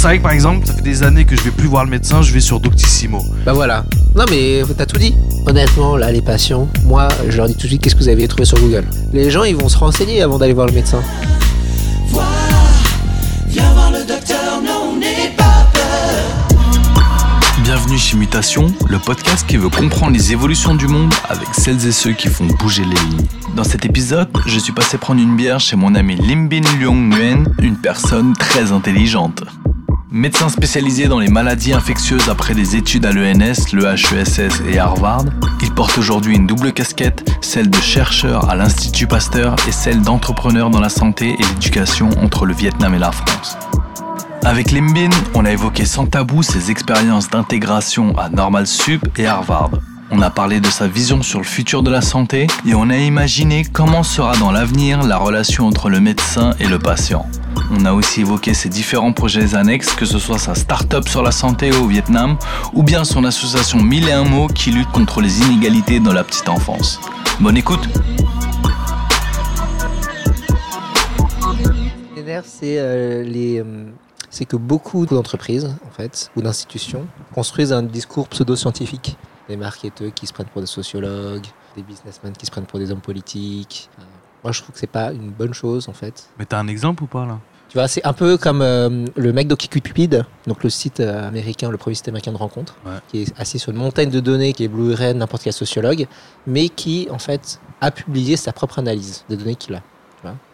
c'est vrai que par exemple, ça fait des années que je vais plus voir le médecin, je vais sur Doctissimo. Bah voilà. Non mais t'as tout dit. Honnêtement, là, les patients, moi, je leur dis tout de suite qu'est-ce que vous avez trouvé sur Google? Les gens, ils vont se renseigner avant d'aller voir le médecin. Viens voir le docteur, non, n'aie pas peur. Bienvenue chez Mutation, le podcast qui veut comprendre les évolutions du monde avec celles et ceux qui font bouger les lignes. Dans cet épisode, je suis passé prendre une bière chez mon ami Limbin Leong Nguyen, une personne très intelligente. Médecin spécialisé dans les maladies infectieuses après des études à l'ENS, le HESS et Harvard, il porte aujourd'hui une double casquette, celle de chercheur à l'Institut Pasteur et celle d'entrepreneur dans la santé et l'éducation entre le Vietnam et la France. Avec Limbin, on a évoqué sans tabou ses expériences d'intégration à Normal Sup et Harvard. On a parlé de sa vision sur le futur de la santé et on a imaginé comment sera dans l'avenir la relation entre le médecin et le patient. On a aussi évoqué ses différents projets annexes, que ce soit sa start-up sur la santé au Vietnam ou bien son association Mille et un mots qui lutte contre les inégalités dans la petite enfance. Bonne écoute c'est euh, euh, que beaucoup d'entreprises, en fait, ou d'institutions, construisent un discours pseudo-scientifique. Des marketeurs qui se prennent pour des sociologues, des businessmen qui se prennent pour des hommes politiques. Moi, je trouve que c'est pas une bonne chose, en fait. Mais t'as un exemple ou pas là? Tu vois, c'est un peu comme euh, le mec d'OkCupid, donc le site euh, américain, le premier site américain de rencontre, Ouais. qui est assis sur une montagne de données qui éblouirait n'importe quel sociologue, mais qui, en fait, a publié sa propre analyse des données qu'il a.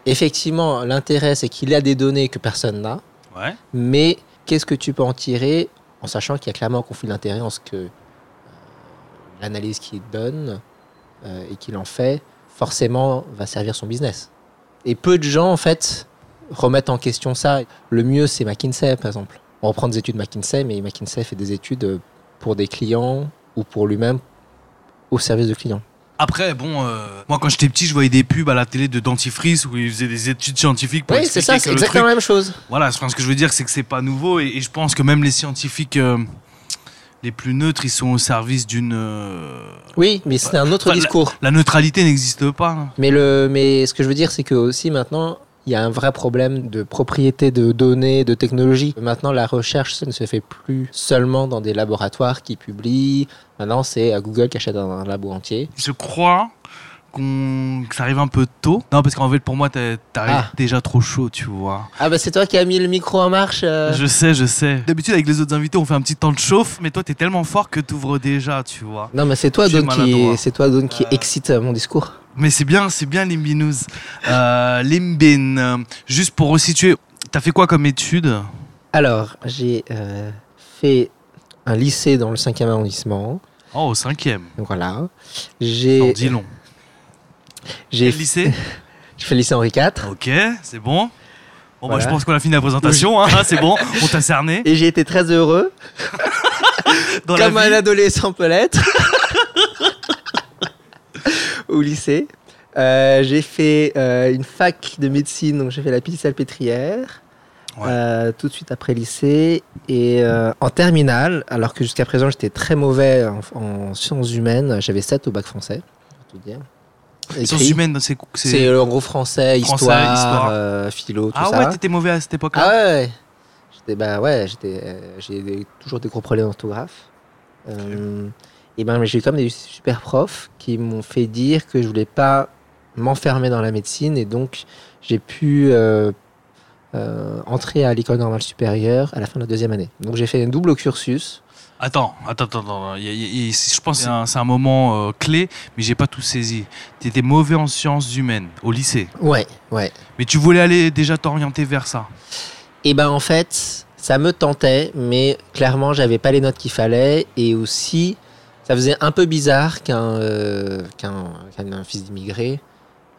Effectivement, l'intérêt, c'est qu'il a des données que personne n'a, Ouais. mais qu'est-ce que tu peux en tirer en sachant qu'il y a clairement un conflit d'intérêt en ce que euh, l'analyse qu'il donne euh, et qu'il en fait, forcément, va servir son business. Et peu de gens, en fait, remettent en question ça. Le mieux, c'est McKinsey, par exemple. On reprend des études McKinsey, mais McKinsey fait des études euh, pour des clients ou pour lui-même au service de clients. Après, bon, euh, moi quand j'étais petit, je voyais des pubs à la télé de dentifrice où ils faisaient des études scientifiques pour Oui, c'est ça, c'est exactement truc- la même chose. Voilà, ce que je veux dire, c'est que c'est pas nouveau et, et je pense que même les scientifiques euh, les plus neutres, ils sont au service d'une. euh, Oui, mais c'est un autre Enfin, discours. La neutralité n'existe pas. hein. Mais, le, mais ce que je veux dire, c'est que aussi maintenant, il y a un vrai problème de propriété de données, de technologie. Maintenant, la recherche, ça ne se fait plus seulement dans des laboratoires qui publient. Maintenant, c'est à Google qui achète un, un labo entier. Je crois qu'on que ça arrive un peu tôt. Non, parce qu'en fait, pour moi, t'arrives Ah. déjà trop chaud, tu vois. Ah bah c'est toi qui as mis le micro en marche. euh. Je sais, je sais. D'habitude, avec les autres invités, on fait un petit temps de chauffe, mais toi, t'es tellement fort que t'ouvres déjà, tu vois. Non mais c'est toi, Don, qui, c'est toi, Don, qui Euh. excite euh, mon discours. Mais c'est bien, c'est bien Limbinous. Euh, Limbin, juste pour resituer, t'as fait quoi comme étude? Alors, j'ai fait un lycée dans le 5e arrondissement. Oh, au cinquième. Donc voilà. T'en J'ai dis long. J'ai Quel lycée fait le lycée Henri IV. Ok, c'est bon. Bon, bah, Voilà. je pense qu'on a fini la présentation, hein, c'est bon, on t'a cerné. Et j'ai été très heureux, Dans comme un adolescent peut l'être, au lycée. Euh, j'ai fait euh, une fac de médecine, donc j'ai fait la piste salpêtrière. Ouais. Euh, tout de suite après lycée et en terminale, alors que jusqu'à présent j'étais très mauvais en, en sciences humaines, j'avais 7 au bac français, pour tout dire. Sciences humaines, c'est. c'est- C'est euh, en gros français, Français, histoire, histoire. euh, philo, tout Ah ça. ouais, t'étais mauvais à cette époque-là Ah ouais. J'étais, bah ouais, j'étais, euh, j'ai toujours des gros problèmes d'orthographe. Euh, et ben, j'ai eu comme des super profs qui m'ont fait dire que je voulais pas m'enfermer dans la médecine et donc j'ai pu entrer à l'école normale supérieure à la fin de la deuxième année. Donc j'ai fait un double cursus. Attends, attends, attends. attends. Il y a- il y a- il y a- je pense que c'est un, moment euh, clé, mais j'ai pas tout saisi. T'étais mauvais en sciences humaines au lycée, Ouais, ouais. mais tu voulais aller déjà t'orienter vers ça. Et ben en fait, ça me tentait, mais clairement, j'avais pas les notes qu'il fallait. Et aussi, ça faisait un peu bizarre qu'un euh, qu'un qu'un- un fils d'immigré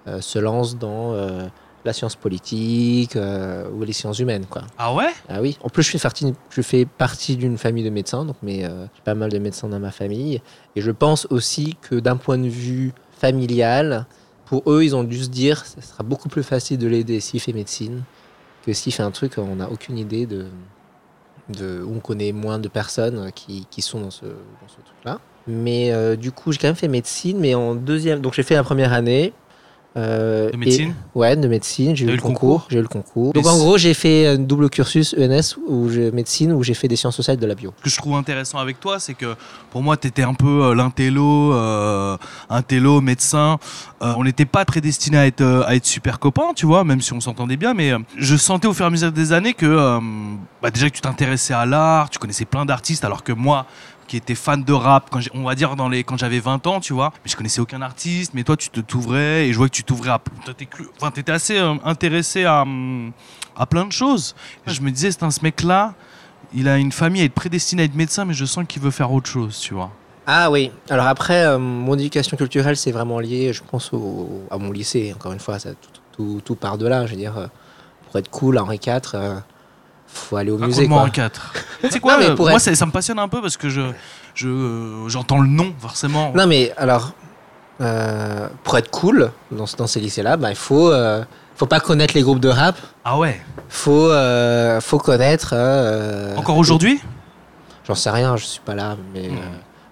euh, se lance dans euh, la science politique euh, ou les sciences humaines, quoi. Ah ouais? Ah oui. En plus, je fais partie, je fais partie d'une famille de médecins, donc mais euh, j'ai pas mal de médecins dans ma famille. Et je pense aussi que d'un point de vue familial, pour eux, ils ont dû se dire, ce sera beaucoup plus facile de l'aider s'il fait médecine que s'il fait un truc, on n'a aucune idée de, de, où on connaît moins de personnes qui, qui sont dans ce, dans ce truc-là. Mais euh, du coup, j'ai quand même fait médecine, mais en deuxième. Donc j'ai fait la première année. Euh, De et- médecine Ouais, de médecine. J'ai eu le eu le concours. concours J'ai eu le concours. Donc en gros, j'ai fait un double cursus ENS où j'ai médecine où j'ai fait des sciences sociales et de la bio. Ce que je trouve intéressant avec toi, c'est que pour moi, tu étais un peu euh, l'intello, euh, intello, médecin. Euh, on n'était pas prédestiné à être, à être super copains, tu vois, même si on s'entendait bien. Mais je sentais au fur et à mesure des années que euh, bah, déjà que tu t'intéressais à l'art, tu connaissais plein d'artistes, alors que moi, qui étais fan de rap, quand on va dire dans les, quand j'avais 20 ans, tu vois, mais je connaissais aucun artiste, mais toi, tu te t'ouvrais et je vois que tu t'ouvrais à. Enfin, t'étais assez euh, intéressé à, à plein de choses. Je me disais, c'est un ce mec-là il a une famille à être prédestiné à être médecin, mais je sens qu'il veut faire autre chose, tu vois. Ah oui. Alors après, euh, mon éducation culturelle, c'est vraiment lié, je pense, au- à mon lycée. Encore une fois, ça, tout, tout, tout part de là. Je veux dire, euh, pour être cool Henri IV, faut aller au musée. Quoi. en 4. tu sais quoi, Non, mais euh, pour moi être- ça, ça me passionne un peu parce que je, je, euh, j'entends le nom, forcément. Non, mais alors, euh, pour être cool dans, dans ces lycées-là, bah, il faut, euh, faut pas connaître les groupes de rap. Ah ouais Faut, euh, faut connaître. Encore aujourd'hui? J'en sais rien, je suis pas là, mais, Hmm.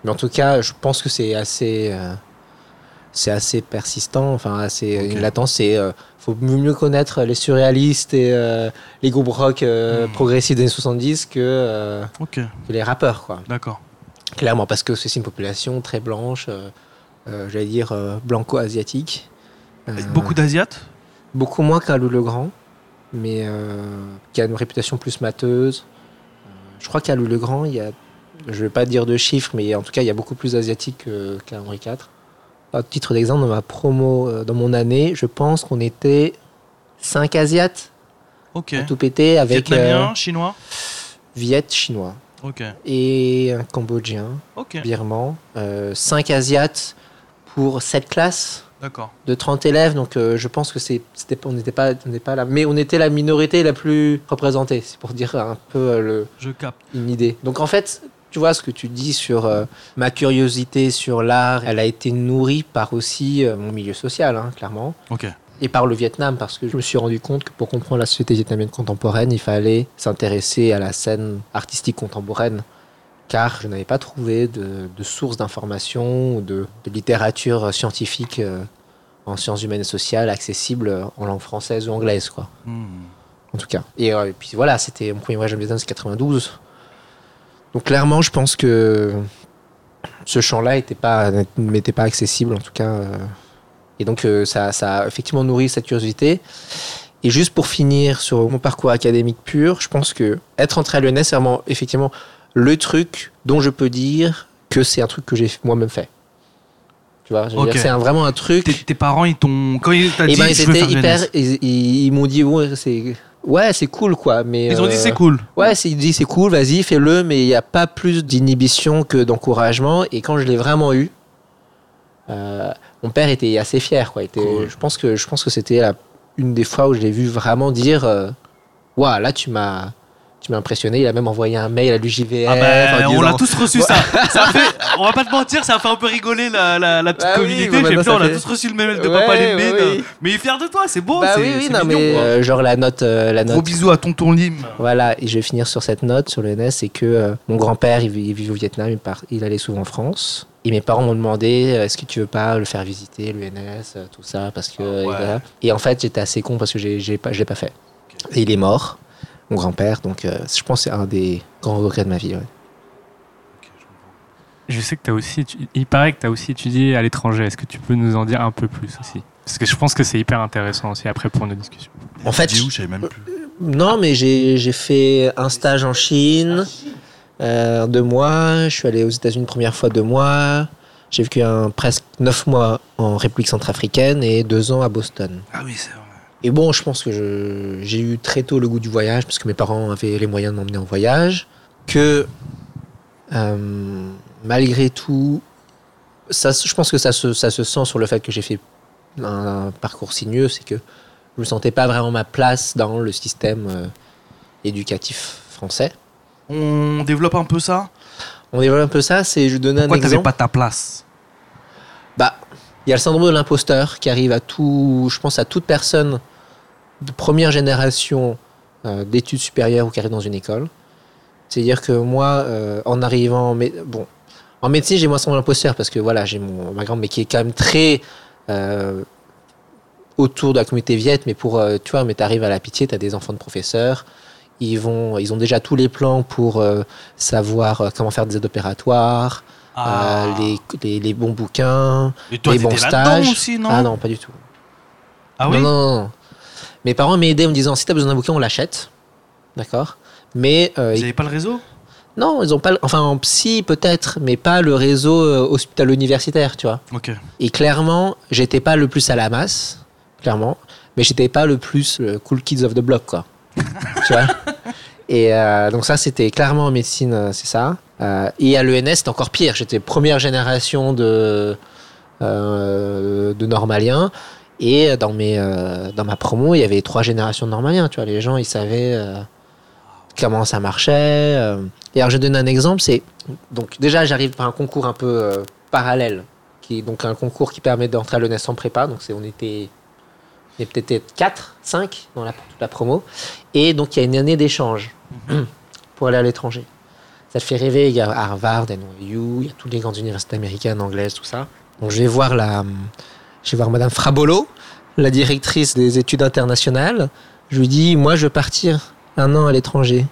mais en tout cas, je pense que c'est assez, c'est assez persistant, enfin assez Ok. une latence. C'est, euh, faut mieux connaître les surréalistes et euh, les groupes rock euh, Hmm. progressifs des années 70 que, euh, les rappeurs, quoi. d'accord. Clairement, parce que c'est une population très blanche, euh, euh, j'allais dire euh, blanco-asiatique. Euh, Beaucoup d'Asiates? beaucoup moins qu'à Lou le Grand, mais euh, qui a une réputation plus mateuse. Euh, je crois qu'à Lou le Grand, il y a, je vais pas dire de chiffres, mais en tout cas, il y a beaucoup plus d'asiatiques que- qu'à Henri IV. À titre d'exemple, dans ma promo, euh, dans mon année, je pense qu'on était 5 asiates Ok. à tout péter avec Vietnamien, euh, chinois Viet, chinois Ok, et un cambodgien, ok, birman. 5 asiates pour 7 classes d'accord. de 30 élèves, donc euh, je pense que c'est, c'était, on n'était pas, on pas là, mais on était la minorité la plus représentée, c'est pour dire un peu euh, le, Je capte. une idée. Donc en fait, tu vois ce que tu dis sur euh, ma curiosité sur l'art, elle a été nourrie par aussi euh, mon milieu social, hein, clairement, Ok. et par le Vietnam, parce que je me suis rendu compte que pour comprendre la société vietnamienne contemporaine, il fallait s'intéresser à la scène artistique contemporaine. Car je n'avais pas trouvé de, de source d'information ou de, de littérature scientifique euh, en sciences humaines et sociales accessible en langue française ou anglaise, quoi. Hmm. En tout cas. Et, euh, et puis voilà, c'était mon premier voyage au Vietnam, c'est 92. Donc clairement, je pense que ce champ-là n'était pas, pas accessible, en tout cas. euh. Et donc euh, ça, ça a effectivement nourri cette curiosité. Et juste pour finir sur mon parcours académique pur, je pense que être entré à l'ENS, c'est vraiment effectivement le truc dont je peux dire que c'est un truc que j'ai moi-même fait. Tu vois, c'est vraiment un truc. Tes, tes parents, ils t'ont. Quand ils t'ont Et dit, ben ils étaient hyper. Ils, ils- ils m'ont dit ouais c'est ouais c'est cool quoi, mais Ils ont dit euh, c'est cool. Ouais, ils disent c'est cool, vas-y fais-le, mais il n'y a pas plus d'inhibition que d'encouragement. Et quand je l'ai vraiment eu, euh, mon père était assez fier quoi. Était- Cool. Je pense que je pense que c'était une des fois où je l'ai vu vraiment dire euh, waouh là tu m'as tu m'as impressionné. Il a même envoyé un mail à l'UJVF. Ah ben, en on l'a tous reçu ça. ça fait, on va pas te mentir, ça a fait un peu rigoler la, la, la petite Bah oui, communauté. bah maintenant, putain, on a tous reçu le mail de Ouais, Papa oui. Mais il est fier de toi, c'est beau. Bah c'est, oui, oui, c'est non, mignon, mais euh, genre la note, euh, la Gros note bisous à tonton Lim. Voilà, et je vais finir sur cette note sur le NS, c'est que euh, mon grand-père, il, vit- il vit au Vietnam, il, part- il allait souvent en France. Et mes parents m'ont demandé, euh, est-ce que tu veux pas le faire visiter, le NS, euh, tout ça, parce que... Ah ouais. et, voilà. Et en fait, j'étais assez con parce que j'ai, pas, je l'ai pas fait. Et il est mort, mon grand-père, donc euh, je pense que c'est un des grands regrets de ma vie. ouais. Je sais que tu as aussi, il paraît que tu as aussi étudié à l'étranger. Est-ce que tu peux nous en dire un peu plus aussi? Parce que je pense que c'est hyper intéressant aussi après pour nos discussions. En fait, où, je même plus. Non, mais j'ai j'ai fait un stage en Chine, euh, deux mois. Je suis allé aux États-Unis une première fois deux mois. J'ai vécu un, presque neuf mois en République centrafricaine et deux ans à Boston. Ah oui, c'est vrai. Et bon, je pense que j'ai eu très tôt le goût du voyage parce que mes parents avaient les moyens de m'emmener en voyage. Que euh, malgré tout, ça, je pense que ça se, ça se sent sur le fait que j'ai fait un, parcours sinueux, c'est que je me sentais pas vraiment ma place dans le système euh, éducatif français. On développe un peu ça? On développe un peu ça, c'est je donne un Pourquoi exemple. pas ta place? Bah, il y a le syndrome de l'imposteur qui arrive à tout, je pense à toute personne de première génération euh, d'études supérieures ou qui arrive dans une école. C'est-à-dire que moi, euh, en arrivant, bon, en médecine, j'ai moins de l'imposteur parce que voilà, j'ai mon ma grande, mais qui est quand même très, euh, autour de la communauté viette, mais pour, euh, tu vois, mais t'arrives à la pitié, t'as des enfants de professeurs. Ils, vont, ils ont déjà tous les plans pour euh, savoir comment faire des aides opératoires, Ah. les, les, les bons bouquins, toi, les bons stages. aussi, non? Ah non, pas du tout. Ah oui? non, non, non. Mes parents m'aidaient en me disant si t'as besoin d'un bouquin, on l'achète. D'accord? Mais euh, Vous ils- n'avez pas le réseau? Non, ils ont pas. Enfin, en psy peut-être, mais pas le réseau euh, hospital-universitaire, tu vois. Ok. Et clairement, j'étais pas le plus à la masse, clairement, mais j'étais pas le plus le cool kids of the block, quoi. tu vois? Et euh, donc ça, c'était clairement en médecine, euh, c'est ça. Euh, et à l'ENS, c'était encore pire. J'étais première génération de euh, de normaliens. Et dans mes euh, dans ma promo, il y avait trois générations de normaliens. Tu vois, les gens, ils savaient euh, comment ça marchait. euh. Et alors, je donne un exemple. C'est donc déjà, j'arrive par un concours un peu euh, parallèle qui est donc un concours qui permet d'entrer à l'ENS en prépa. Donc c'est, on était, on était peut-être 4, 5 dans la, toute la promo. Et donc il y a une année d'échange pour aller à l'étranger. Ça te fait rêver, il y a Harvard, NYU, il y a toutes les grandes universités américaines, anglaises, tout ça. Donc je vais voir la, je vais voir Madame Frabolo, la directrice des études internationales. Je lui dis, moi je veux partir un an à l'étranger.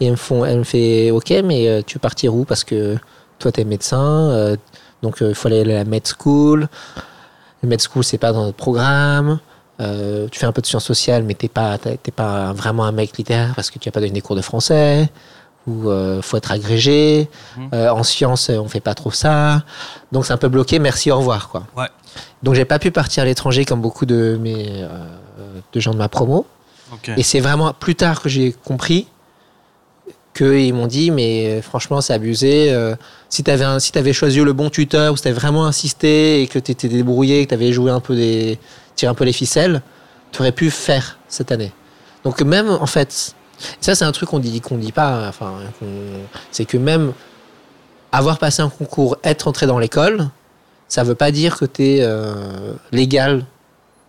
Et elle me, font, elle me fait Ok, mais euh, tu veux partir où? Parce que toi, tu es médecin, euh, donc euh, il faut aller à la med school. La med school, c'est pas dans notre programme. Euh, tu fais un peu de sciences sociales, mais t'es pas, t'es t'es pas vraiment un mec littéraire parce que tu n'as pas donné des cours de français. Ou euh, faut être agrégé. Mhm. Euh, en sciences, on fait pas trop ça. Donc c'est un peu bloqué. Merci, au revoir, quoi. Ouais. Donc j'ai pas pu partir à l'étranger comme beaucoup de mes euh, de gens de ma promo. Et c'est vraiment plus tard que j'ai compris qu'ils m'ont dit, mais franchement, c'est abusé. euh, si tu avais, si avais choisi le bon tuteur, ou si tu avais vraiment insisté et que tu étais débrouillé, que tu avais joué un peu des. tiré un peu les ficelles, tu aurais pu faire cette année. Donc, même en fait, ça, c'est un truc qu'on dit, qu'on dit pas. Enfin, qu'on- c'est que même avoir passé un concours, être entré dans l'école, ça veut pas dire que tu es légal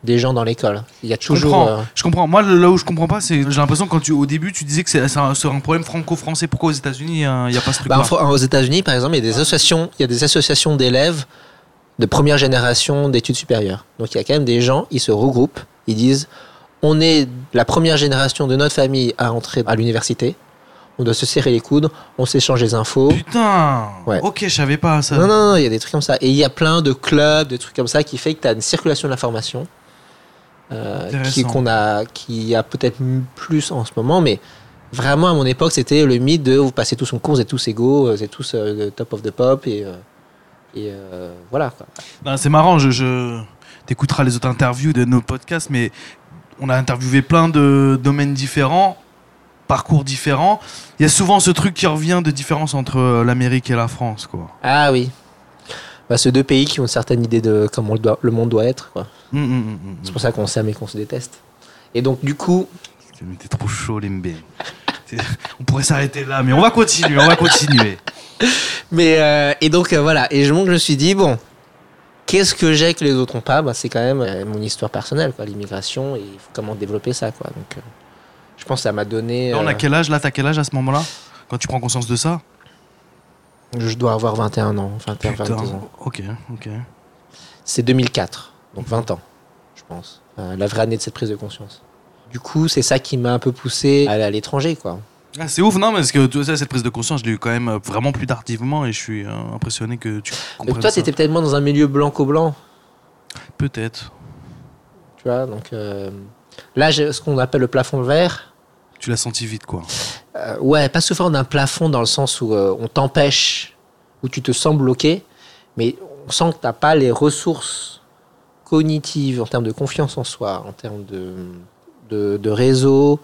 des gens dans l'école. Il y a Je toujours. comprends. euh, Je comprends. Moi, là où je comprends pas, c'est j'ai l'impression quand tu au début tu disais que c'est c'est un, c'est un problème franco-français. Pourquoi aux États-Unis il n'y a pas ce Bah, en Fran- aux États-Unis, par exemple, il y a des associations, il y a des associations d'élèves de première génération d'études supérieures. Donc il y a quand même des gens, ils se regroupent, ils disent on est la première génération de notre famille à entrer à l'université, on doit se serrer les coudes, on s'échange les infos. Putain. Ouais. Ok, je savais pas ça. Non, non, non, il y a des trucs comme ça. Et il y a plein de clubs, de trucs comme ça qui fait que tu as une circulation de l'information euh, qui, qu'on a, qui a peut-être plus en ce moment, mais vraiment à mon époque, c'était le mythe de vous passez tous en cours, vous êtes tous égaux, vous êtes tous euh, top of the pop, et, euh, et euh, voilà. Quoi. Ben, c'est marrant, je, je... t'écouteras les autres interviews de nos podcasts, mais on a interviewé plein de domaines différents, parcours différents. Il y a souvent ce truc qui revient de différence entre l'Amérique et la France, quoi. Ah oui. Bah, c'est deux pays qui ont une certaine idée de comment le, doit- le monde doit être. Hum, hum, hum, C'est pour ça qu'on s'aime et qu'on se déteste. Et donc, du coup. T'es trop chaud. C'est- on pourrait s'arrêter là, mais on va continuer, on va continuer. Mais euh, et donc euh, voilà. Et je, je me suis dit bon, qu'est-ce que j'ai que les autres ont pas? Bah, C'est quand même euh, mon histoire personnelle, quoi, l'immigration et comment développer ça, quoi. Donc, euh, je pense que ça m'a donné. On a euh, quel âge? Là, t'as quel âge à ce moment-là? Quand tu prends conscience de ça? Je dois avoir 21 ans, 21, 22 Putain, ans. ok, ok. C'est 2004, donc 20 ans, je pense. La vraie année de cette prise de conscience. Du coup, c'est ça qui m'a un peu poussé à aller à l'étranger, quoi. Ah, c'est ouf, non, parce que tu sais, cette prise de conscience, je l'ai eu quand même euh, vraiment plus tardivement et je suis euh, impressionné que tu Mais comprennes toi, ça. t'étais peut-être moins dans un milieu blanco-blanc, Peut-être. tu vois. Donc euh, là, j'ai ce qu'on appelle le plafond vert. Tu l'as senti vite, quoi. Euh, ouais, pas sous forme d'un plafond dans le sens où on t'empêche, où tu te sens bloqué, mais on sent que t'as pas les ressources cognitives en termes de confiance en soi, en termes de, de, de réseau,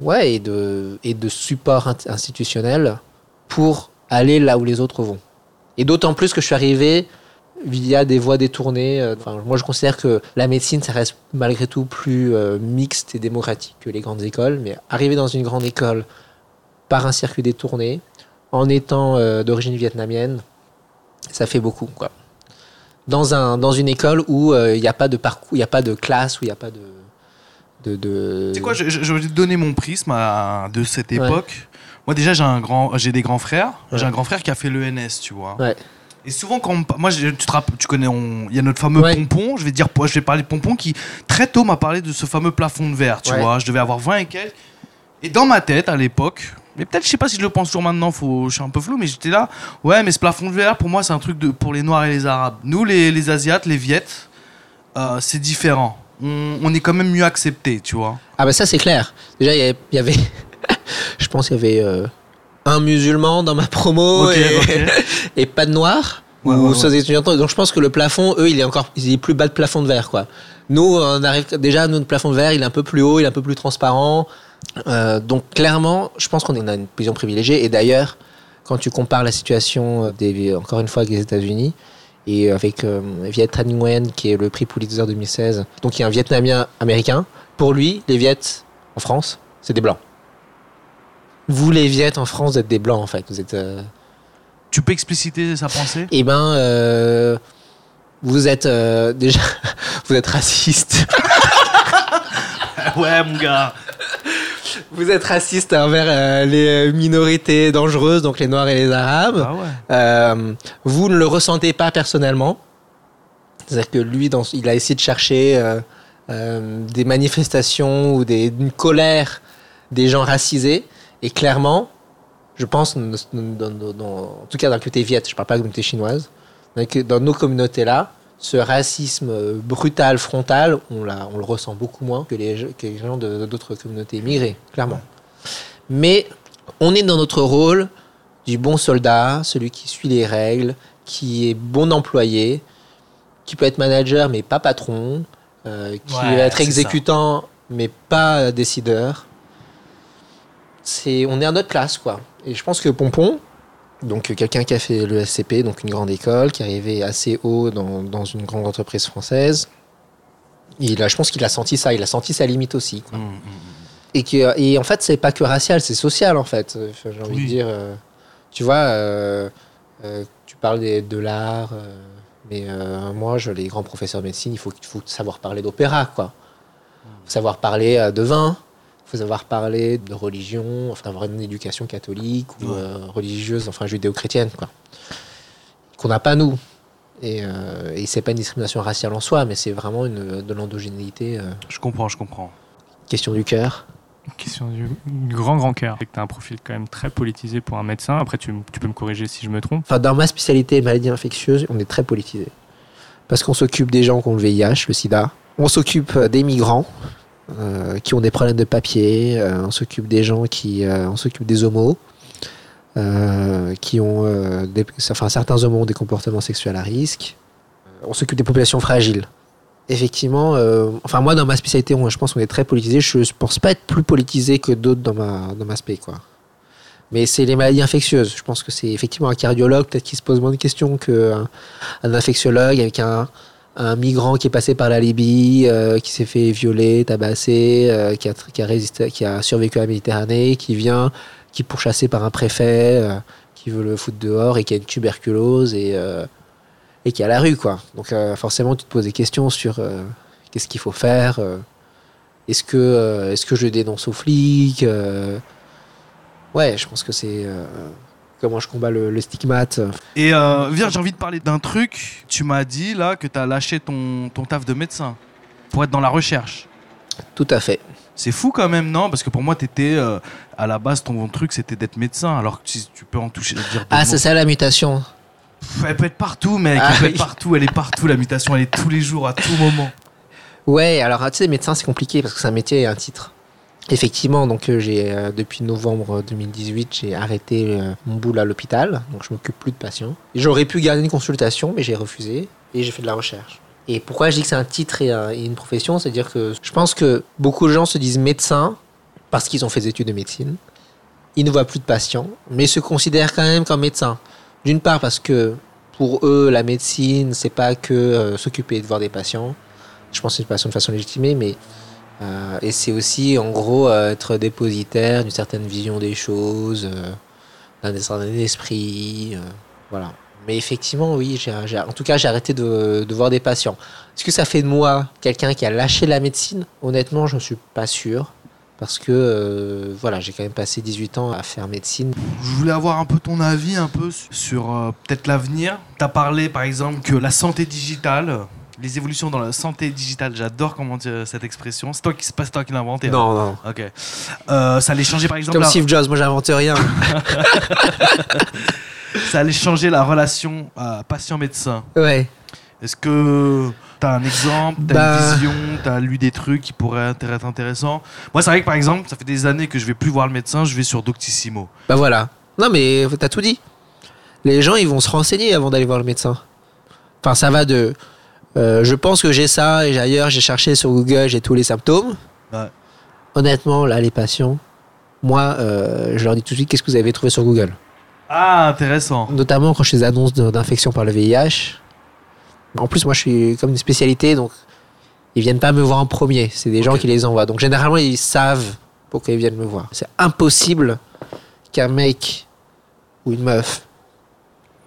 ouais, et de, et de support institutionnel pour aller là où les autres vont. Et d'autant plus que je suis arrivé via des voies détournées. euh, moi, je considère que la médecine, ça reste malgré tout plus euh, mixte et démocratique que les grandes écoles. Mais arriver dans une grande école par un circuit détourné, en étant euh, d'origine vietnamienne, ça fait beaucoup, quoi. Dans, un, dans une école où euh, il n'y a pas de parcours, il n'y a pas de classe, où il n'y a pas de... de, de... C'est quoi, je, je, je vais donner mon prisme à- de cette Ouais. époque. Moi, déjà, j'ai un grand, j'ai des grands frères. J'ai un grand frère qui a fait l'ENS, tu vois. Ouais. Et souvent, quand on moi, tu te rappelles, tu connais, on- il y a notre fameux Ouais. pompon. Je vais dire, je vais parler de pompon qui très tôt m'a parlé de ce fameux plafond de verre. Tu vois, je devais avoir 20 et quelques. Et dans ma tête, à l'époque, mais peut-être, je sais pas si je le pense toujours maintenant. Faut, je suis un peu flou, mais j'étais là. Ouais, mais ce plafond de verre, pour moi, c'est un truc de pour les Noirs et les Arabes. Nous, les, les Asiates, les Viettes, euh, c'est différent. On, on est quand même mieux acceptés, tu vois. Ah bah ça c'est clair. Déjà il y avait, il y avait- je pense qu'il y avait euh, un musulman dans ma promo et, pas de noir. Ouais, ou ouais, sans étudiants. Donc je pense que le plafond, eux, il est encore, il est plus bas de plafond de verre quoi. Nous, on arrive déjà, nous, le plafond de verre, il est un peu plus haut, il est un peu plus transparent. Euh, donc clairement, je pense qu'on a une position privilégiée. Et d'ailleurs, quand tu compares la situation des, encore une fois avec les États-Unis et avec euh, Viet Thanh Nguyen, qui est le prix Pulitzer 2016, donc qui est un Vietnamien américain, pour lui, les Viettes en France, c'est des blancs. Vous, les Viettes en France, vous êtes des blancs en fait. Vous êtes. euh, Tu peux expliciter sa pensée? Eh ben, euh, vous êtes euh, déjà, vous êtes raciste. Ouais, mon gars. Vous êtes raciste envers euh, les minorités dangereuses, donc les Noirs et les Arabes. Ah ouais. Euh, vous ne le ressentez pas personnellement? C'est-à-dire que lui, dans, il a essayé de chercher euh, des manifestations ou des, une colère des gens racisés. Et clairement, je pense, dans- dans- en tout cas dans le côté viet, je parle pas de la communauté chinoise, dans nos communautés-là, ce racisme brutal, frontal, on, le ressent beaucoup moins que les, que les gens de- d'autres communautés immigrées, clairement. Mais on est dans notre rôle du bon soldat, celui qui suit les règles, qui est bon employé, qui peut être manager mais pas patron, euh, qui Ouais, va être ça. exécutant mais pas décideur. C'est, on est à notre place quoi. Et je pense que Pompon, donc euh, quelqu'un qui a fait le SCP, donc une grande école, qui est arrivé assez haut dans, dans une grande entreprise française, il a, je pense qu'il a senti ça, il a senti sa limite aussi. quoi. Hum, hum. Et, que, et en fait, c'est pas que racial, c'est social en fait. Enfin, J'ai envie Oui. de dire. euh, tu vois, euh, euh, tu parles des- de l'art, euh, mais euh, moi, je, les grands professeurs de médecine, il faut, savoir parler d'opéra, quoi. savoir parler euh, de vin, il faut savoir parler de religion, enfin, avoir une éducation catholique ou Ouais. euh, religieuse, enfin judéo-chrétienne, quoi. Qu'on n'a pas nous. Et, euh, et c'est pas une discrimination raciale en soi, mais c'est vraiment une, de l'endogénéité, euh, Je comprends, je comprends. question du cœur. Question du, du grand grand cœur. Tu as un profil quand même très politisé pour un médecin. Après, tu, tu peux me corriger si je me trompe. Enfin, dans ma spécialité maladie infectieuse, on est très politisé. Parce qu'on s'occupe des gens qui ont le VIH, le sida. On s'occupe euh, des migrants euh, qui ont des problèmes de papier. euh, on s'occupe des gens qui. euh, on s'occupe des homos. qui ont. enfin, certains homos ont des comportements sexuels à risque. On s'occupe des populations fragiles. Effectivement, enfin, moi, dans ma spécialité, je pense qu'on est très politisé. Je pense pas être plus politisé que d'autres dans ma, dans ma spé, quoi. Mais c'est les maladies infectieuses. Je pense que c'est effectivement un cardiologue peut-être qui se pose moins de questions qu'un un infectiologue avec un, un migrant qui est passé par la Libye, euh, qui s'est fait violer, tabasser, euh, qui, a, résisté, qui a survécu à la Méditerranée, qui vient, qui est pourchassé par un préfet, euh, qui veut le foutre dehors et qui a une tuberculose et, et qui est à la rue. Quoi. Donc forcément, tu te poses des questions sur qu'est-ce qu'il faut faire. est-ce que, est-ce que je dénonce aux flics Ouais, je pense que c'est comment je combats le, le stigmate. Et euh, viens, j'ai envie de parler d'un truc. Tu m'as dit là que tu as lâché ton, ton taf de médecin pour être dans la recherche. Tout à fait. C'est fou quand même, non? Parce que pour moi, t'étais euh, à la base, ton truc, c'était d'être médecin. Alors que si tu peux en toucher, dire Ah, c'est ça la mutation. Pff, Elle peut être partout, mec. Ah elle peut être partout. Elle est partout. La mutation, elle est tous les jours, à tout moment. Ouais, alors tu sais, médecin c'est compliqué parce que c'est un métier et un titre. Effectivement, donc euh, j'ai euh, depuis novembre 2018, j'ai arrêté euh, mon boulot à l'hôpital, donc je m'occupe plus de patients. J'aurais pu garder une consultation, mais j'ai refusé et j'ai fait de la recherche. Et pourquoi je dis que c'est un titre et, un- et une profession, c'est-à-dire que je pense que beaucoup de gens se disent médecins parce qu'ils ont fait des études de médecine. Ils ne voient plus de patients, mais se considèrent quand même comme médecins. D'une part parce que pour eux, la médecine, c'est pas que s'occuper de voir des patients. Je pense que c'est une façon de façon légitimée, mais euh, et c'est aussi en gros euh, être dépositaire d'une certaine vision des choses, euh, d'un certain esprit, voilà. Mais effectivement, oui, en tout cas, j'ai arrêté de, voir des patients. Est-ce que ça fait de moi quelqu'un qui a lâché la médecine? Honnêtement, je ne suis pas sûr. parce que voilà, j'ai quand même passé 18 ans à faire médecine. Je voulais avoir un peu ton avis un peu sur peut-être l'avenir. Tu as parlé par exemple que la santé digitale, les évolutions dans la santé digitale, j'adore comment tu- cette expression. C'est toi qui pas toi qui l'as inventé. hein Non, non. Ok. Euh, ça allait changer par exemple Comme la- Steve Jobs, moi j'invente rien. ça allait changer la relation euh, patient-médecin. ouais. Est-ce que t'as un exemple, t'as Bah. une vision, t'as lu des trucs qui pourraient être intéressants? Moi, c'est vrai que par exemple, ça fait des années que je vais plus voir le médecin, je vais sur Doctissimo. Bah voilà. Non mais t'as tout dit. Les gens ils vont se renseigner avant d'aller voir le médecin. Enfin ça va de. Euh, je pense que j'ai ça et ailleurs j'ai cherché sur Google j'ai tous les symptômes. Ouais. Honnêtement là les patients, moi euh, je leur dis tout de suite qu'est-ce que vous avez trouvé sur Google? Ah, intéressant. Notamment quand je les annonce de- d'infection par le VIH. En plus moi je suis comme une spécialité donc ils viennent pas me voir en premier. C'est des gens qui les envoient. Donc généralement ils savent pourquoi ils viennent me voir. C'est impossible qu'un mec ou une meuf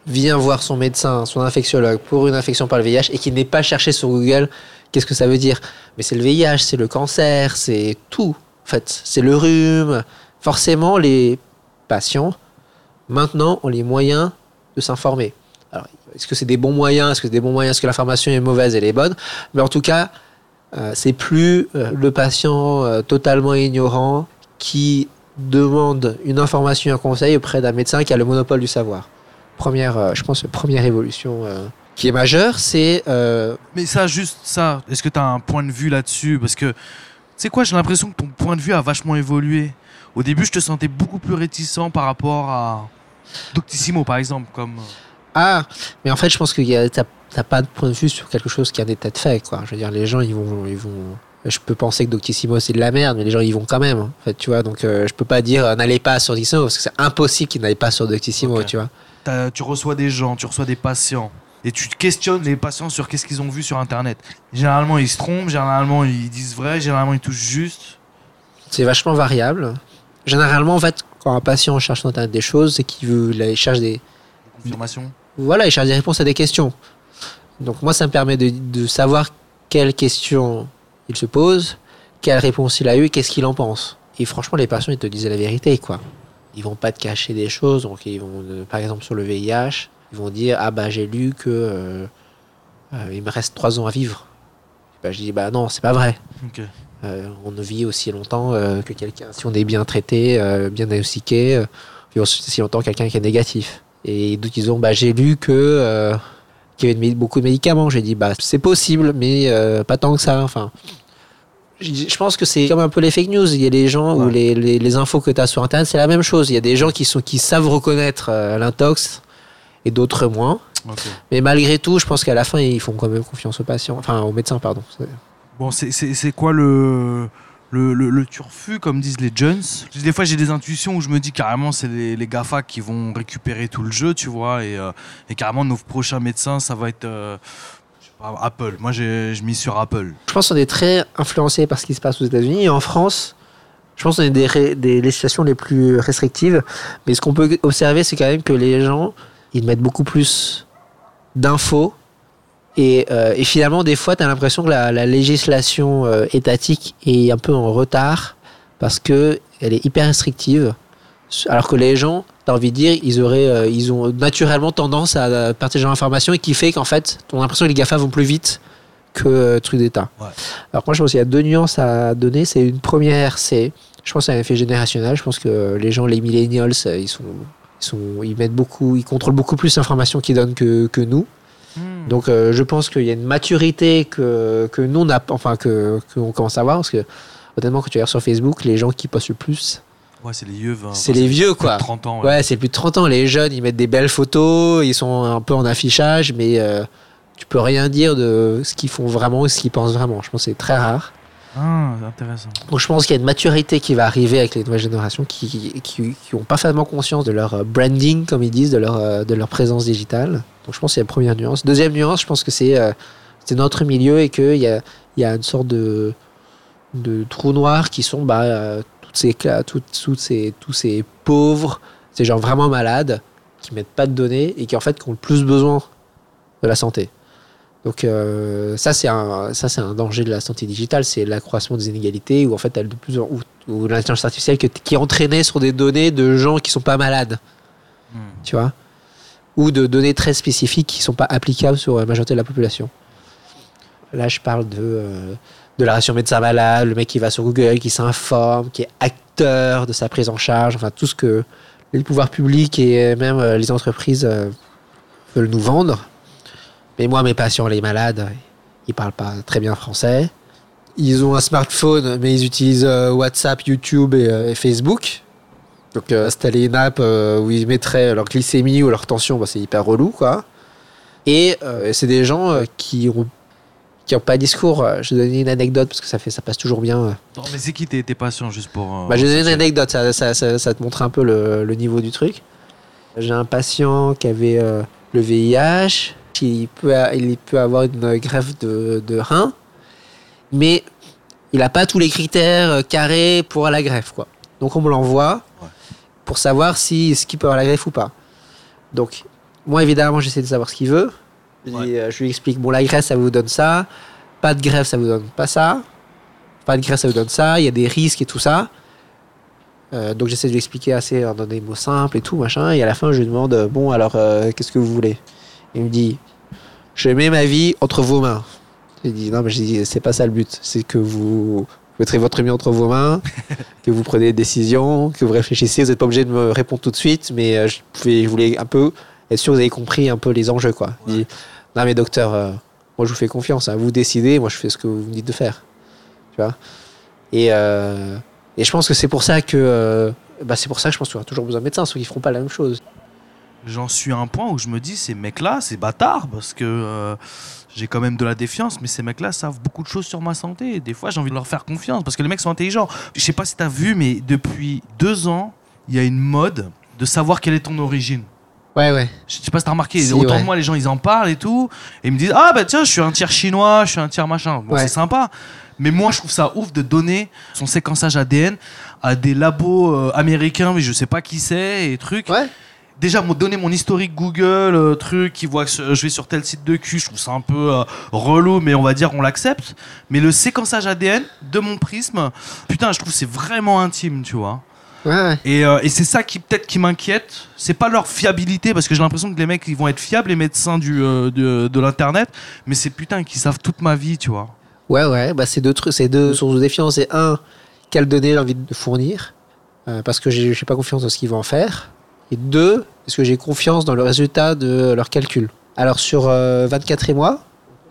vient voir son médecin, son infectiologue pour une infection par le VIH et qu'il n'ait pas cherché sur Google qu'est-ce que ça veut dire? Mais c'est le VIH, c'est le cancer, c'est tout. En fait, c'est le rhume. Forcément, les patients maintenant ont les moyens de s'informer. Alors, est-ce que c'est des bons moyens? Est-ce que c'est des bons moyens? Est-ce que l'information est mauvaise Elle est bonne? Mais en tout cas, euh, c'est plus euh, le patient euh, totalement ignorant qui demande une information, un conseil auprès d'un médecin qui a le monopole du savoir. Première, euh, je pense, première évolution euh, qui est majeure, c'est euh, Mais ça, juste ça, est-ce que t'as un point de vue là-dessus? Parce que, tu sais quoi, j'ai l'impression que ton point de vue a vachement évolué. Au début, je te sentais beaucoup plus réticent par rapport à Doctissimo, par exemple, comme... ah, mais en fait, je pense que t'as pas de point de vue sur quelque chose qui a des têtes faits, quoi. Je veux dire, les gens, ils vont, ils vont. Je peux penser que Doctissimo c'est de la merde, mais les gens ils vont quand même. En fait, tu vois, donc euh, je peux pas dire euh, n'allez pas sur Doctissimo parce que c'est impossible qu'ils n'aillent pas sur Doctissimo, tu vois. Tu reçois des gens, tu reçois des patients, et tu te questionnes les patients sur qu'est-ce qu'ils ont vu sur Internet. Généralement, ils se trompent, généralement, ils disent vrai, généralement, ils touchent juste. C'est vachement variable. Généralement, en fait, quand un patient cherche sur Internet des choses, c'est qu'il veut, il cherche des, Confirmation. voilà, il cherche des réponses à des questions. Donc moi, ça me permet de, de savoir quelles questions il se pose, quelles réponses il a eues, qu'est-ce qu'il en pense. Et franchement, les patients, ils te disent la vérité, quoi. Ils vont pas te cacher des choses. Donc ils vont, euh, par exemple, sur le VIH, ils vont dire ah bah j'ai lu que euh, euh, il me reste trois ans à vivre. Bah, je dis bah non, c'est pas vrai. On ne vit aussi longtemps que quelqu'un, si on est bien traité, bien diagnostiqué, euh, vit aussi longtemps que quelqu'un qui est négatif. Et donc ils ont, bah, j'ai lu que qu'il y avait de beaucoup de médicaments. J'ai dit, bah, c'est possible, mais pas tant que ça. Enfin, je pense que c'est comme un peu les fake news. Il y a les gens ou Ouais. les, les, les infos que tu as sur Internet, c'est la même chose. Il y a des gens qui, sont, qui savent reconnaître euh, l'intox et d'autres moins. Mais malgré tout, je pense qu'à la fin, ils font quand même confiance aux patients, enfin aux médecins, pardon. C'est- Bon, c'est- quoi le, le, le, le turfu, comme disent les jeunes? Des fois, j'ai des intuitions où je me dis carrément, c'est les, les GAFA qui vont récupérer tout le jeu, tu vois, et, euh, et carrément, nos prochains médecins, ça va être euh, Apple. Moi, je mise sur Apple. Je pense qu'on est très influencé par ce qui se passe aux États-Unis et en France. Je pense qu'on est des, des législations les plus restrictives. Mais ce qu'on peut observer, c'est quand même que les gens, ils mettent beaucoup plus d'infos. Et, euh, et finalement, des fois, tu as l'impression que la, la législation euh, étatique est un peu en retard parce qu'elle est hyper restrictive. Alors que les gens, tu as envie de dire, ils, auraient, euh, ils ont naturellement tendance à, à partager l'information et qui fait qu'en fait, tu as l'impression que les GAFA vont plus vite que euh, truc d'État. Ouais. Alors moi, je pense qu'il y a deux nuances à donner. C'est une première, c'est, je pense, c'est un effet générationnel. Je pense que les gens, les millennials, euh, ils sont, ils sont, ils mettent beaucoup, ils contrôlent beaucoup plus l'information qu'ils donnent que, que nous. Hmm. Donc, euh, je pense qu'il y a une maturité que, que nous, on a, enfin, que, qu'on commence à avoir. Parce que, honnêtement, quand tu regardes sur Facebook, les gens qui postent le plus, Ouais, c'est les vieux. hein. c'est les vieux, Plus de quoi. 30 ans. ouais. Ouais, c'est plus de 30 ans. Les jeunes, ils mettent des belles photos, ils sont un peu en affichage, mais euh, tu peux rien dire de ce qu'ils font vraiment et ce qu'ils pensent vraiment. Je pense que c'est très rare. Ah, intéressant. Donc je pense qu'il y a une maturité qui va arriver avec les nouvelles générations qui, qui, qui ont parfaitement conscience de leur euh, branding, comme ils disent, de leur, euh, de leur présence digitale. Donc je pense que c'est la première nuance. Deuxième nuance, je pense que c'est euh, notre milieu et qu'il y a, y a une sorte de, de trou noir qui sont bah, euh, toutes ces, cla- toutes, toutes ces, tous ces pauvres, ces gens vraiment malades qui mettent pas de données et qui en fait qui ont le plus besoin de la santé. Donc euh, ça c'est un ça c'est un danger de la santé digitale, c'est l'accroissement des inégalités où en fait de plus en où ou l'intelligence artificielle qui est entraînée sur des données de gens qui sont pas malades, Hmm. tu vois, ou de données très spécifiques qui sont pas applicables sur la majorité de la population. Là, je parle de euh, de la ration médecin malade, le mec qui va sur Google, qui s'informe, qui est acteur de sa prise en charge, enfin tout ce que les pouvoirs publics et même euh, les entreprises euh, veulent nous vendre. Mais moi, mes patients, les malades, ils parlent pas très bien français. Ils ont un smartphone, mais ils utilisent euh, WhatsApp, YouTube et, euh, Facebook. Donc euh, installer une app euh, où ils mettraient leur glycémie ou leur tension, bah, c'est hyper relou, quoi. Et euh, c'est des gens euh, qui ont qui ont pas de discours. Euh, Je vais donner une anecdote parce que ça fait ça passe toujours bien. euh. Non, mais c'est qui tes, patients juste pour. euh, Bah, je vais donner une anecdote, ça, ça, ça- ça te montre un peu le, le niveau du truc. J'ai un patient qui avait euh, le VIH, il peut, a- il peut avoir une greffe de, de rein, mais il n'a pas tous les critères carrés pour la greffe. Quoi. Donc on me l'envoie Ouais. pour savoir si, ce qu'il peut avoir la greffe ou pas. Donc, moi évidemment, j'essaie de savoir ce qu'il veut. Ouais. euh, je lui explique, bon, la greffe, ça vous donne ça, pas de greffe, ça vous donne pas ça, pas de greffe, ça vous donne ça, il y a des risques et tout ça. Euh, donc j'essaie de lui expliquer assez en dans des mots simples et tout, machin. Et à la fin, je lui demande, euh, bon, alors, euh, qu'est-ce que vous voulez? Il me dit, je mets ma vie entre vos mains. J'ai dit, non, mais j'ai dit, c'est pas ça le but. C'est que vous mettrez votre vie entre vos mains, que vous prenez des décisions, que vous réfléchissez. Vous n'êtes pas obligé de me répondre tout de suite, mais je, pouvais- je voulais un peu être sûr que vous avez compris un peu les enjeux, quoi. Dit, non, mais docteur, euh, moi, je vous fais confiance. hein. Vous décidez, moi, je fais ce que vous me dites de faire. Tu vois? Et, euh, et je pense que c'est pour ça que euh, bah, c'est pour ça que je pense qu'il y aura toujours besoin de médecins, ceux qui feront pas la même chose. J'en suis à un point où je me dis, ces mecs-là, c'est bâtard, parce que euh, j'ai quand même de la défiance, mais ces mecs-là savent beaucoup de choses sur ma santé. Des fois, j'ai envie de leur faire confiance, parce que les mecs sont intelligents. Je sais pas si tu as vu, mais depuis deux ans, il y a une mode de savoir quelle est ton origine. Ouais, ouais. Je sais pas si t'as remarqué, Si, autant ouais. de moi, les gens, ils en parlent et tout, et ils me disent, ah bah tiens, je suis un tiers chinois, je suis un tiers machin. Bon, Ouais. c'est sympa. Mais moi, je trouve ça ouf de donner son séquençage ADN à des labos euh, américains, mais je sais pas qui c'est, et trucs Ouais. déjà me donner mon historique Google, euh, truc, qui voit que je vais sur tel site de cul, je trouve ça un peu euh, relou, mais on va dire qu'on l'accepte. Mais le séquençage ADN de mon prisme, putain, je trouve c'est vraiment intime, tu vois. Ouais, ouais. Et, euh, et c'est ça qui peut-être qui m'inquiète. C'est pas leur fiabilité, parce que j'ai l'impression que les mecs ils vont être fiables, les médecins du, euh, de, de l'internet, mais c'est putain qu'ils savent toute ma vie, tu vois. Ouais, ouais, bah c'est deux trucs, c'est deux sources de défiance. C'est un, quelle donnée j'ai envie de fournir, euh, parce que j'ai pas confiance dans ce qu'ils vont en faire. Et deux, est-ce que j'ai confiance dans le résultat de leurs calculs. Alors sur euh, 24 et moi,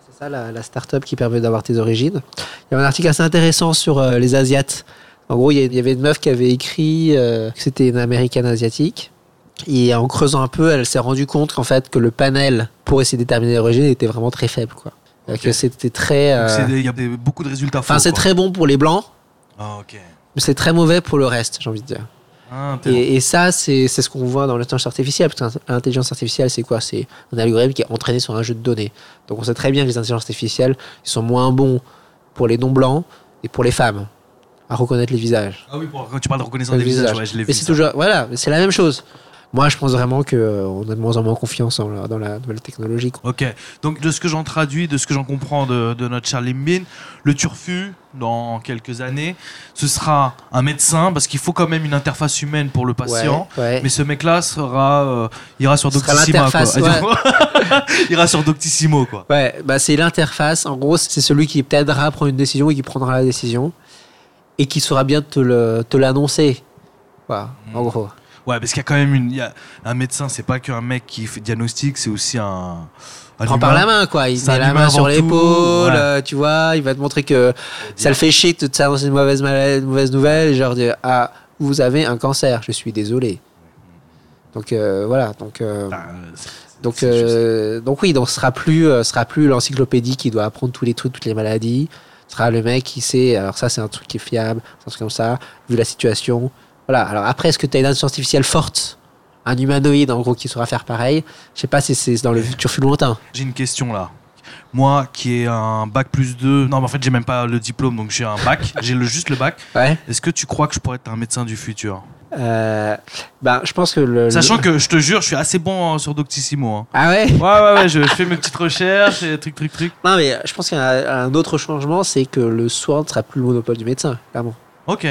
c'est ça la, la start-up qui permet d'avoir tes origines. Il y avait un article assez intéressant sur les Asiates. En gros, il y avait une meuf qui avait écrit euh, que c'était une américaine asiatique. Et en creusant un peu, elle s'est rendue compte qu'en fait, que le panel pour essayer de déterminer l'origine était vraiment très faible. Quoi. Euh, Que c'était très. Euh, Il y a beaucoup de résultats. Enfin, c'est très bon pour les blancs, Ah, ok. mais c'est très mauvais pour le reste, j'ai envie de dire. Ah. Et, et ça, c'est c'est ce qu'on voit dans l'intelligence artificielle. Parce que l'intelligence artificielle, c'est quoi? C'est un algorithme qui est entraîné sur un jeu de données. Donc on sait très bien que les intelligences artificielles, sont moins bons pour les non-blancs et pour les femmes à reconnaître les visages. Ah oui, pour- quand tu parles de reconnaissance Le des visages, visage. ouais, je l'ai vu. Mais c'est toujours, voilà, c'est la même chose. Moi, je pense vraiment que euh, a de moins en moins confiance dans la, dans la nouvelle technologie. quoi. Ok, donc de ce que j'en traduis, de ce que j'en comprends de, de notre Charlie Bin, le turfu, dans quelques années, ce sera un médecin, parce qu'il faut quand même une interface humaine pour le patient. Ouais, ouais. Mais ce mec-là sera, euh, ira sur Doctissimo. L'interface, ira sur Doctissimo, quoi. Ouais, bah c'est l'interface. En gros, c'est celui qui t'aidera à prendre une décision et qui prendra la décision et qui saura bien te l'annoncer. Voilà, Mm. en gros. Ouais, parce qu'il y a quand même une, y a, un médecin, c'est pas qu'un mec qui fait diagnostic, c'est aussi un. un Prends humain. par la main, quoi. Il met la main sur l'épaule, ouais. euh, tu vois. Il va te montrer que ça le fait chier de te annoncer une mauvaise, maladie, une mauvaise nouvelle. Genre, dire, ah, vous avez un cancer, je suis désolé. Donc, euh, voilà. Donc, euh, Ah, Donc, donc oui, donc ce sera plus, sera plus l'encyclopédie qui doit apprendre tous les trucs, toutes les maladies. Sera le mec qui sait. Alors ça, c'est un truc qui est fiable, un truc comme ça, vu la situation. Voilà. Alors après, est-ce que tu as une intelligence artificielle forte, un humanoïde en gros qui saura faire pareil? Je sais pas si c'est dans le futur plus lointain. J'ai une question là. Moi qui ai un bac plus 2, non mais en fait j'ai même pas le diplôme donc j'ai un bac, j'ai le, juste le bac. Ouais. Est-ce que tu crois que je pourrais être un médecin du futur? Euh, ben, je pense que le. Sachant le- que je te jure, je suis assez bon euh, sur Doctissimo. hein. Ah ouais? Ouais ouais ouais, je, je fais mes petites recherches et trucs trucs trucs. Non mais je pense qu'il y a un, un autre changement, c'est que le soin ne sera plus le monopole du médecin, clairement. Ok.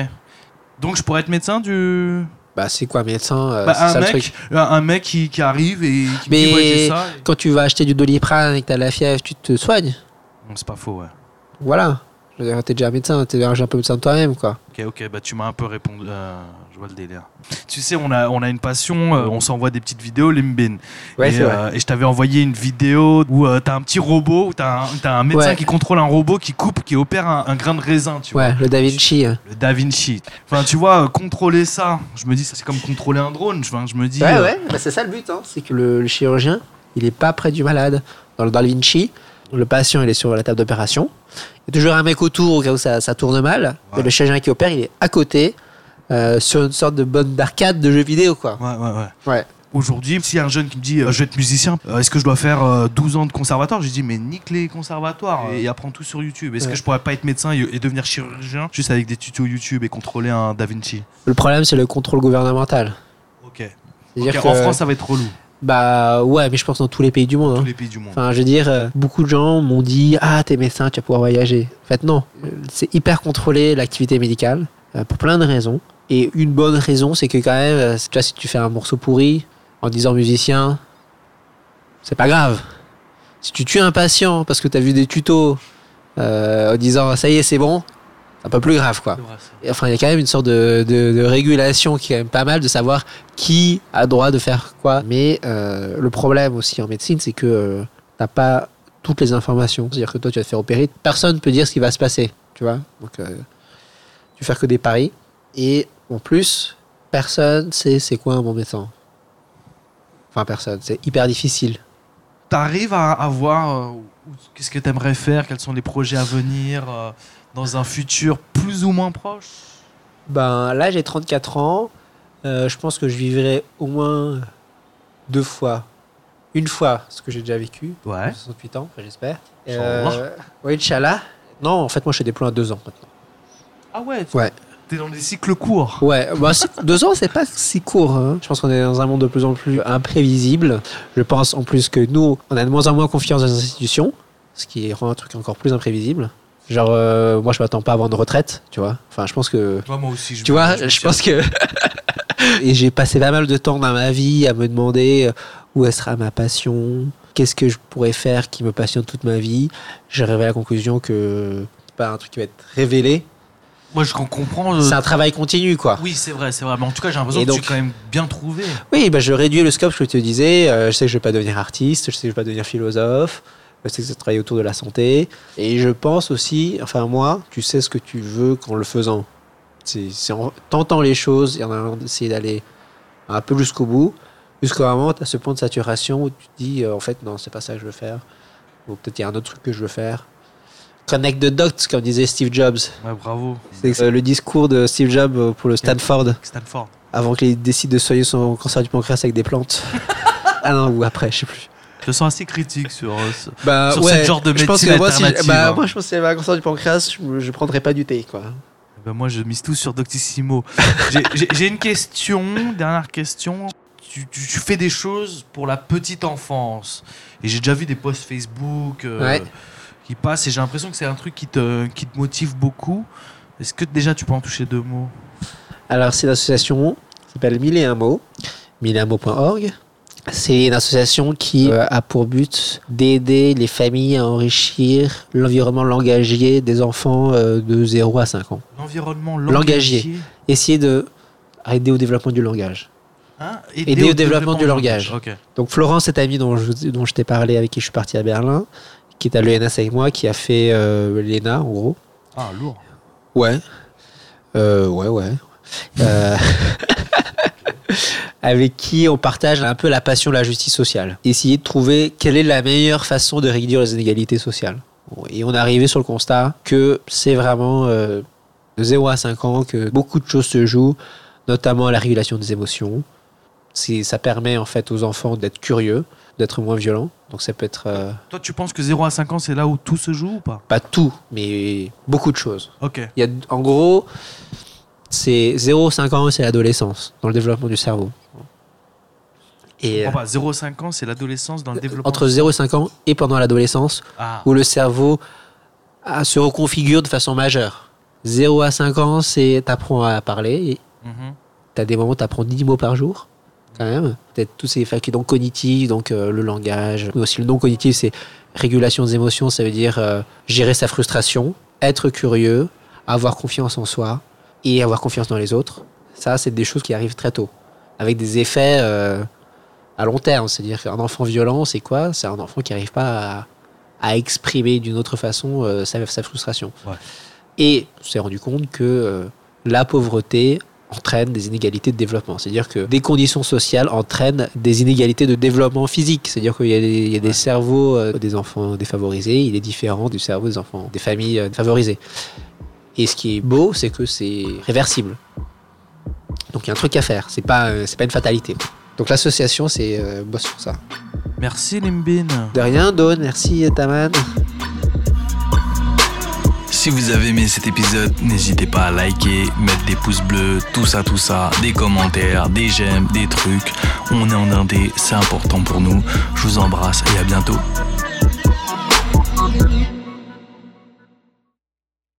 Donc je pourrais être médecin du. Bah, c'est quoi, médecin euh, Bah, un, ça le mec, truc. un, mec qui, qui arrive et qui Mais- me dit ouais, ça. et- Quand tu vas acheter du doliprane et que t'as la fièvre, tu te soignes. Non, C'est pas faux, ouais. Voilà. T'es déjà médecin, t'es déjà un peu médecin de toi-même, quoi. Ok, ok, bah tu m'as un peu répondu. euh, vois le délire. Tu sais, on a, on a une passion, euh, on s'envoie des petites vidéos, Limbin. Ouais, et, euh, et je t'avais envoyé une vidéo où euh, t'as un petit robot, où t'as un, t'as un médecin Ouais. qui contrôle un robot qui coupe, qui opère un, un grain de raisin, tu vois. Ouais, le Da Vinci. hein. Le Da Vinci. Enfin, tu vois, euh, contrôler ça, je me dis, c'est comme contrôler un drone. Enfin, je me dis. Ouais, euh, ouais, bah, c'est ça le but, hein. c'est que le, le chirurgien, il est pas près du malade. Dans le Da Vinci, le patient, il est sur la table d'opération. Il y a toujours un mec autour au cas où ça, ça tourne mal. Et le chirurgien qui opère, il est à côté, euh, sur une sorte de bonne d'arcade de jeux vidéo, quoi. Ouais, ouais, ouais. Ouais. Aujourd'hui, s'il y a un jeune qui me dit euh, je vais être musicien, euh, est-ce que je dois faire euh, 12 ans de conservatoire? Je lui dis mais nique les conservatoires et, apprends tout sur YouTube. Est-ce Ouais. que je pourrais pas être médecin et, et devenir chirurgien juste avec des tutos YouTube et contrôler un Da Vinci? Le problème, c'est le contrôle gouvernemental. Ok. C'est-à-dire Ok, que- En France, ça va être relou. Bah ouais, mais je pense dans tous les pays du monde. Tous hein. les pays du monde. Enfin, je veux dire, euh, beaucoup de gens m'ont dit Ah, t'es médecin, tu vas pouvoir voyager. En fait, non. C'est hyper contrôlé l'activité médicale euh, pour plein de raisons. Et une bonne raison, c'est que quand même, euh, tu vois, si tu fais un morceau pourri en disant musicien, c'est pas grave. Si tu tues un patient parce que t'as vu des tutos euh, en disant ça y est, c'est bon, c'est un peu plus grave, quoi. Et Enfin, il y a quand même une sorte de, de- de régulation qui est quand même pas mal de savoir qui a droit de faire quoi. Mais euh, le problème aussi en médecine, c'est que euh, t'as pas toutes les informations. C'est-à-dire que toi, tu vas te faire opérer, personne peut dire ce qui va se passer, tu vois. Donc, tu fais que des paris. Et en plus, personne sait c'est quoi un bon médecin. Enfin, personne. C'est hyper difficile. T'arrives à, à voir euh, qu'est-ce que t'aimerais faire, quels sont les projets à venir euh, dans un futur plus ou moins proche? Ben là, j'ai 34 ans. Euh, je pense que je vivrai au moins deux fois. Une fois ce que j'ai déjà vécu. Ouais. 68 ans, j'espère. Euh, oui, Inch'Allah. Non, en fait, moi, je fais des plans à deux ans maintenant. Ah ouais Ouais. T'es dans des cycles courts. Ouais, bah, deux ans, c'est pas si court. hein. Je pense qu'on est dans un monde de plus en plus imprévisible. Je pense en plus que nous, on a de moins en moins confiance dans les institutions, ce qui rend un truc encore plus imprévisible. Genre, euh, moi, je m'attends pas à avoir une retraite, tu vois. Enfin, je pense que Toi, moi aussi. Je Tu vois, je pense que. Et j'ai passé pas mal de temps dans ma vie à me demander euh, où elle sera ma passion, qu'est-ce que je pourrais faire qui me passionne toute ma vie. J'ai arrivé à la conclusion que c'est pas un truc qui va être révélé. Moi, je comprends. euh, C'est un travail continu, quoi. Oui, c'est vrai, c'est vrai. Mais en tout cas, j'ai l'impression Et que donc- tu es quand même bien trouvé. Oui, bah, je réduis le scope, je te disais. Euh, je sais que je vais pas devenir artiste, je sais que je vais pas devenir philosophe. Je sais que je vais travailler autour de la santé. Et je pense aussi, enfin, moi, tu sais ce que tu veux qu'en le faisant. C'est en tentant les choses et en essayer d'aller un peu jusqu'au bout, jusqu'au moment, tu as ce point de saturation où tu te dis, euh, en fait, non, c'est pas ça que je veux faire. Ou peut-être il y a un autre truc que je veux faire. Connect the dots, comme disait Steve Jobs. Ouais, bravo. C'est euh, le discours de Steve Jobs euh, pour le Stanford Stanford. avant qu'il décide de soigner son cancer du pancréas avec des plantes. ah non, ou après, je sais plus. Je te sens assez critique sur euh, ce. Bah, Sur ce genre de je pense médecine que moi, si- alternative, bah, hein. moi, je pense que un cancer du pancréas, je, je prendrais pas du thé, quoi. Ben, moi, je mise tout sur Doctissimo. J'ai- une question, dernière question. Tu, tu- tu fais des choses pour la petite enfance. Et j'ai déjà vu des posts Facebook euh, Ouais. Qui passent et j'ai l'impression que c'est un truc qui te, qui te motive beaucoup. Est-ce que déjà tu peux en toucher deux mots? Alors, c'est une association qui s'appelle Mille et un mots, milleetunmots.org. C'est une association qui euh, a pour but d'aider les familles à enrichir l'environnement langagier des enfants euh, de 0 à 5 ans. L'environnement Langagier. langagier. Essayer de aider au développement du langage. Hein? Aider au développement du langage. Donc Florence, cette amie dont je, dont je t'ai parlé, avec qui je suis parti à Berlin, qui est à l'ENS avec moi, qui a fait euh, l'ENA en gros. Ah, lourd. Ouais. Euh, ouais, ouais. Euh, avec qui on partage un peu la passion de la justice sociale. Essayer de trouver quelle est la meilleure façon de réduire les inégalités sociales. Et on est arrivé sur le constat que c'est vraiment euh, de 0 à 5 ans que beaucoup de choses se jouent, notamment la régulation des émotions. Ça permet en fait aux enfants d'être curieux, d'être moins violents. Donc ça peut être euh, Toi, tu penses que 0 à 5 ans, c'est là où tout se joue ou pas? Pas tout, mais beaucoup de choses. Ok. Il y a, en gros, c'est 0-5 ans, c'est l'adolescence, dans le développement du cerveau. Et euh. 0 à 5 ans, c'est l'adolescence dans le développement. entre 0 et 5 ans et pendant l'adolescence, Ah. où le cerveau ah, se reconfigure de façon majeure. 0 à 5 ans, c'est t'apprends à parler. Mhm. T'as des moments où t'apprends 10 mots par jour, quand même. Peut-être tous ces facultés donc cognitives, donc euh, le langage. Mais aussi le non cognitif, c'est régulation des émotions, ça veut dire euh, gérer sa frustration, être curieux, avoir confiance en soi et avoir confiance dans les autres. Ça, c'est des choses qui arrivent très tôt, avec des effets euh, à long terme. C'est-à-dire qu'un enfant violent, c'est quoi? C'est un enfant qui n'arrive pas à, à exprimer d'une autre façon sa, sa frustration. Ouais. Et on s'est rendu compte que la pauvreté entraîne des inégalités de développement. C'est-à-dire que des conditions sociales entraînent des inégalités de développement physique. C'est-à-dire qu'il y a des, il y a des cerveaux euh, des enfants défavorisés, il est différent du cerveau des enfants des familles euh, favorisées. Et ce qui est beau, c'est que c'est réversible. Donc il y a un truc à faire. C'est pas, euh, c'est pas une fatalité. Donc l'association, c'est euh, bosse sur ça. Merci Limbin. De rien, Dawn. Merci, Taman. Si vous avez aimé cet épisode, n'hésitez pas à liker, mettre des pouces bleus, tout ça, tout ça, des commentaires, des j'aime, des trucs. On est en indé, c'est important pour nous. Je vous embrasse et à bientôt.